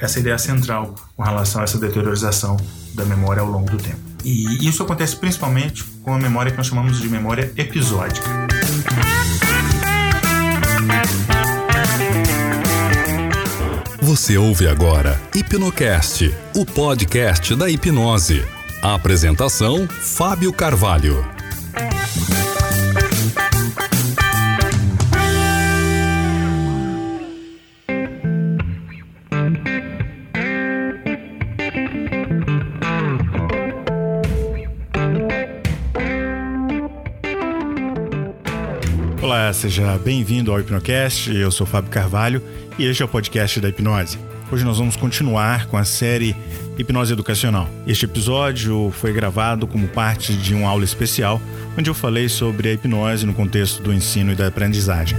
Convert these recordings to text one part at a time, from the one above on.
essa ideia central com relação a essa deteriorização da memória ao longo do tempo. E isso acontece principalmente com a memória que nós chamamos de memória episódica. Você ouve agora Hipnocast, o podcast da hipnose. A apresentação: Fábio Carvalho. Olá, seja bem-vindo ao Hipnocast. Eu sou Fábio Carvalho e este é o podcast da hipnose. Hoje nós vamos continuar com a série Hipnose Educacional. Este episódio foi gravado como parte de uma aula especial onde eu falei sobre a hipnose no contexto do ensino e da aprendizagem.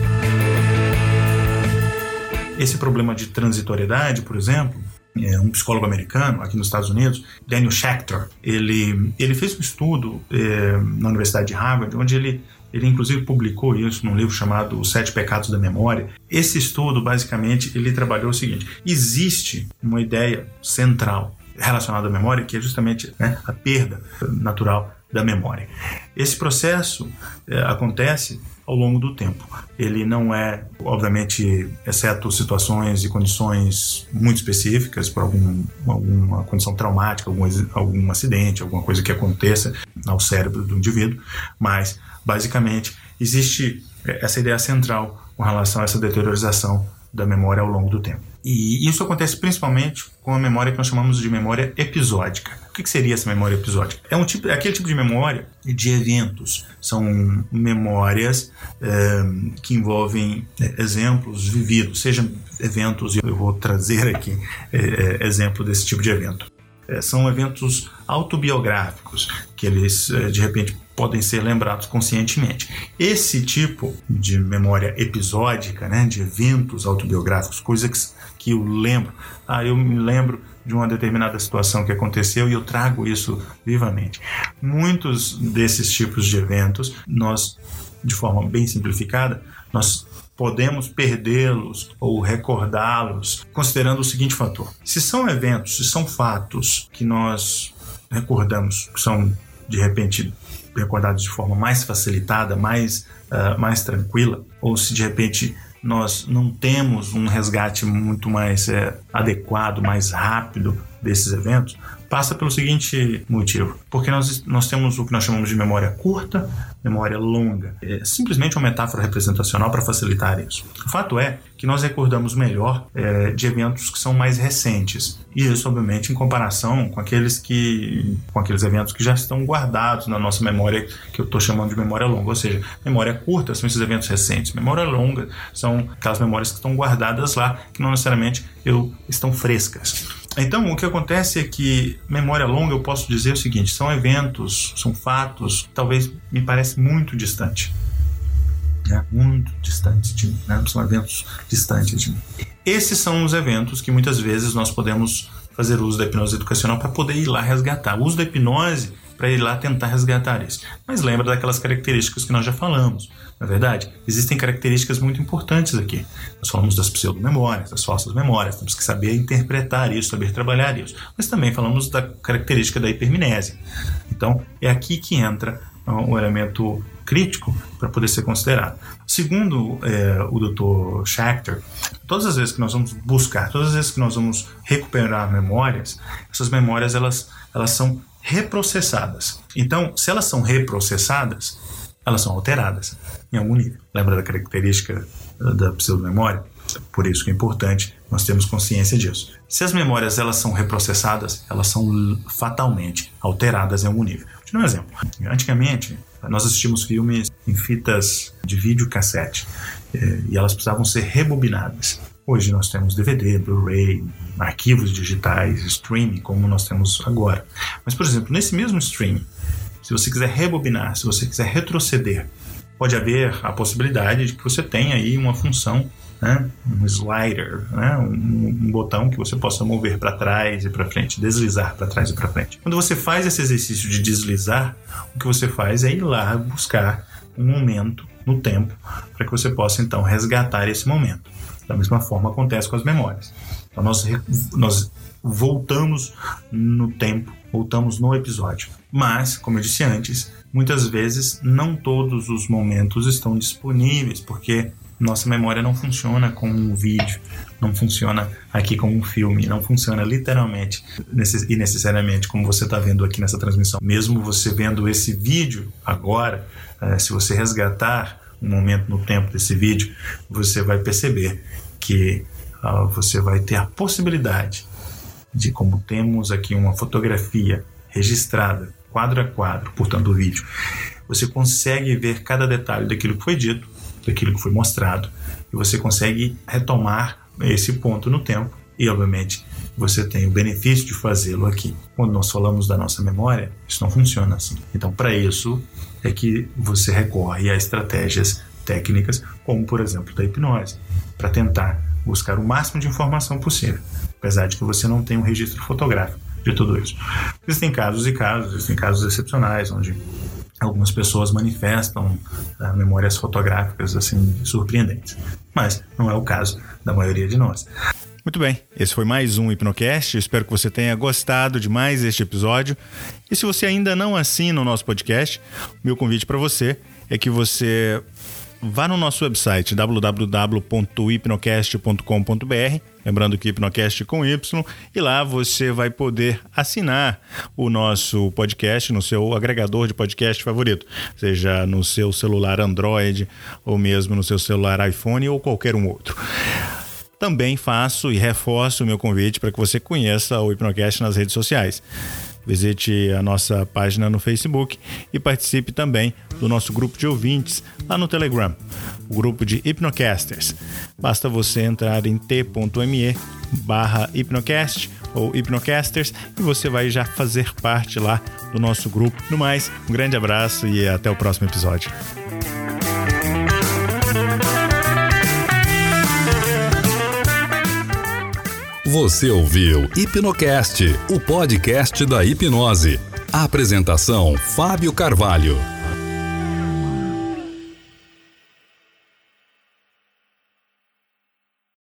Esse problema de transitoriedade, por exemplo, é um psicólogo americano aqui nos Estados Unidos, Daniel Schechter, ele, ele fez um estudo é, na Universidade de Harvard, onde ele ele inclusive publicou isso num livro chamado Os Sete Pecados da Memória. Esse estudo, basicamente, ele trabalhou o seguinte: existe uma ideia central relacionada à memória, que é justamente né, a perda natural da memória. Esse processo é, acontece ao longo do tempo. Ele não é, obviamente, exceto situações e condições muito específicas, por algum, alguma condição traumática, algum, algum acidente, alguma coisa que aconteça ao cérebro do indivíduo, mas Basicamente, existe é, essa ideia central com relação a essa deteriorização da memória ao longo do tempo. E isso acontece principalmente com a memória que nós chamamos de memória episódica. O que seria essa memória episódica? É, um tipo, é aquele tipo de memória de eventos. São memórias é, que envolvem é, exemplos vividos, sejam eventos, eu vou trazer aqui é, exemplo desse tipo de evento. São eventos autobiográficos, que eles, de repente, podem ser lembrados conscientemente. Esse tipo de memória episódica, né, de eventos autobiográficos, coisas que, que eu lembro, ah, eu me lembro de uma determinada situação que aconteceu e eu trago isso vivamente. Muitos desses tipos de eventos, nós, de forma bem simplificada, nós podemos perdê-los ou recordá-los considerando o seguinte fator: se são eventos, se são fatos que nós recordamos, que são de repente recordados de forma mais facilitada, mais, uh, mais tranquila, ou se de repente nós não temos um resgate muito mais é, adequado, mais rápido desses eventos, passa pelo seguinte motivo: porque nós, nós temos o que nós chamamos de memória curta, memória longa. É simplesmente uma metáfora representacional para facilitar isso. O fato é que nós recordamos melhor é, de eventos que são mais recentes. E isso, obviamente, em comparação com aqueles que com aqueles eventos que já estão guardados na nossa memória, que eu estou chamando de memória longa. Ou seja, memória curta são esses eventos recentes. Memória longa são aquelas memórias que estão guardadas lá, que não necessariamente eu, estão frescas. Então, o que acontece é que memória longa, eu posso dizer o seguinte: são eventos, são fatos, talvez me parece muito distante. Né? Muito distante de mim, né? são eventos distantes de mim. Esses são os eventos que muitas vezes nós podemos fazer uso da hipnose educacional para poder ir lá resgatar. O uso da hipnose para ir lá tentar resgatar isso. Mas lembra daquelas características que nós já falamos. Na é verdade, existem características muito importantes aqui. Nós falamos das pseudomemórias, das falsas memórias, temos que saber interpretar isso, saber trabalhar isso. Mas também falamos da característica da hipermnésia. Então, é aqui que entra um elemento crítico para poder ser considerado. Segundo é, o Dr. Schachter, todas as vezes que nós vamos buscar, todas as vezes que nós vamos recuperar memórias, essas memórias elas, elas são reprocessadas. Então, se elas são reprocessadas, elas são alteradas em algum nível. Lembra da característica da pseudomemória? Por isso que é importante nós termos consciência disso. Se as memórias elas são reprocessadas, elas são fatalmente alteradas em algum nível. Vou te dar um exemplo. Antigamente, nós assistimos filmes em fitas de vídeo cassete eh, e elas precisavam ser rebobinadas. Hoje nós temos DVD, Blu-ray, arquivos digitais, streaming, como nós temos agora. Mas, por exemplo, nesse mesmo streaming, se você quiser rebobinar, se você quiser retroceder, pode haver a possibilidade de que você tenha aí uma função, né, um slider, né, um, um botão que você possa mover para trás e para frente, deslizar para trás e para frente. Quando você faz esse exercício de deslizar, o que você faz é ir lá buscar um momento no tempo para que você possa então resgatar esse momento. Da mesma forma acontece com as memórias. Então nós, nós voltamos no tempo, voltamos no episódio. Mas, como eu disse antes, muitas vezes não todos os momentos estão disponíveis, porque nossa memória não funciona como um vídeo, não funciona aqui como um filme, não funciona literalmente e necessariamente como você está vendo aqui nessa transmissão. Mesmo você vendo esse vídeo agora, eh, se você resgatar um momento no tempo desse vídeo, você vai perceber que uh, você vai ter a possibilidade de, como temos aqui uma fotografia registrada, quadro a quadro, portanto, o vídeo, você consegue ver cada detalhe daquilo que foi dito, daquilo que foi mostrado, e você consegue retomar esse ponto no tempo. E, obviamente, você tem o benefício de fazê-lo aqui. Quando nós falamos da nossa memória, isso não funciona assim. Então, para isso, é que você recorre a estratégias técnicas, como, por exemplo, da hipnose, para tentar buscar o máximo de informação possível, apesar de que você não tem um registro fotográfico de tudo isso. Existem casos e casos, existem casos excepcionais onde algumas pessoas manifestam uh, memórias fotográficas assim surpreendentes, mas não é o caso da maioria de nós. Muito bem, esse foi mais um Hipnocast. Espero que você tenha gostado de mais este episódio. E se você ainda não assina o nosso podcast, meu convite para você é que você vá no nosso website www.hipnocast.com.br, lembrando que Hipnocast com Y, e lá você vai poder assinar o nosso podcast no seu agregador de podcast favorito, seja no seu celular Android ou mesmo no seu celular iPhone ou qualquer um outro. Também faço e reforço o meu convite para que você conheça o Hipnocast nas redes sociais. Visite a nossa página no Facebook e participe também do nosso grupo de ouvintes lá no Telegram, o grupo de Hipnocasters. Basta você entrar em t.me barra Hipnocast ou Hipnocasters e você vai já fazer parte lá do nosso grupo. No mais, um grande abraço e até o próximo episódio. Você ouviu Hipnocast, o podcast da hipnose. Apresentação: Fábio Carvalho.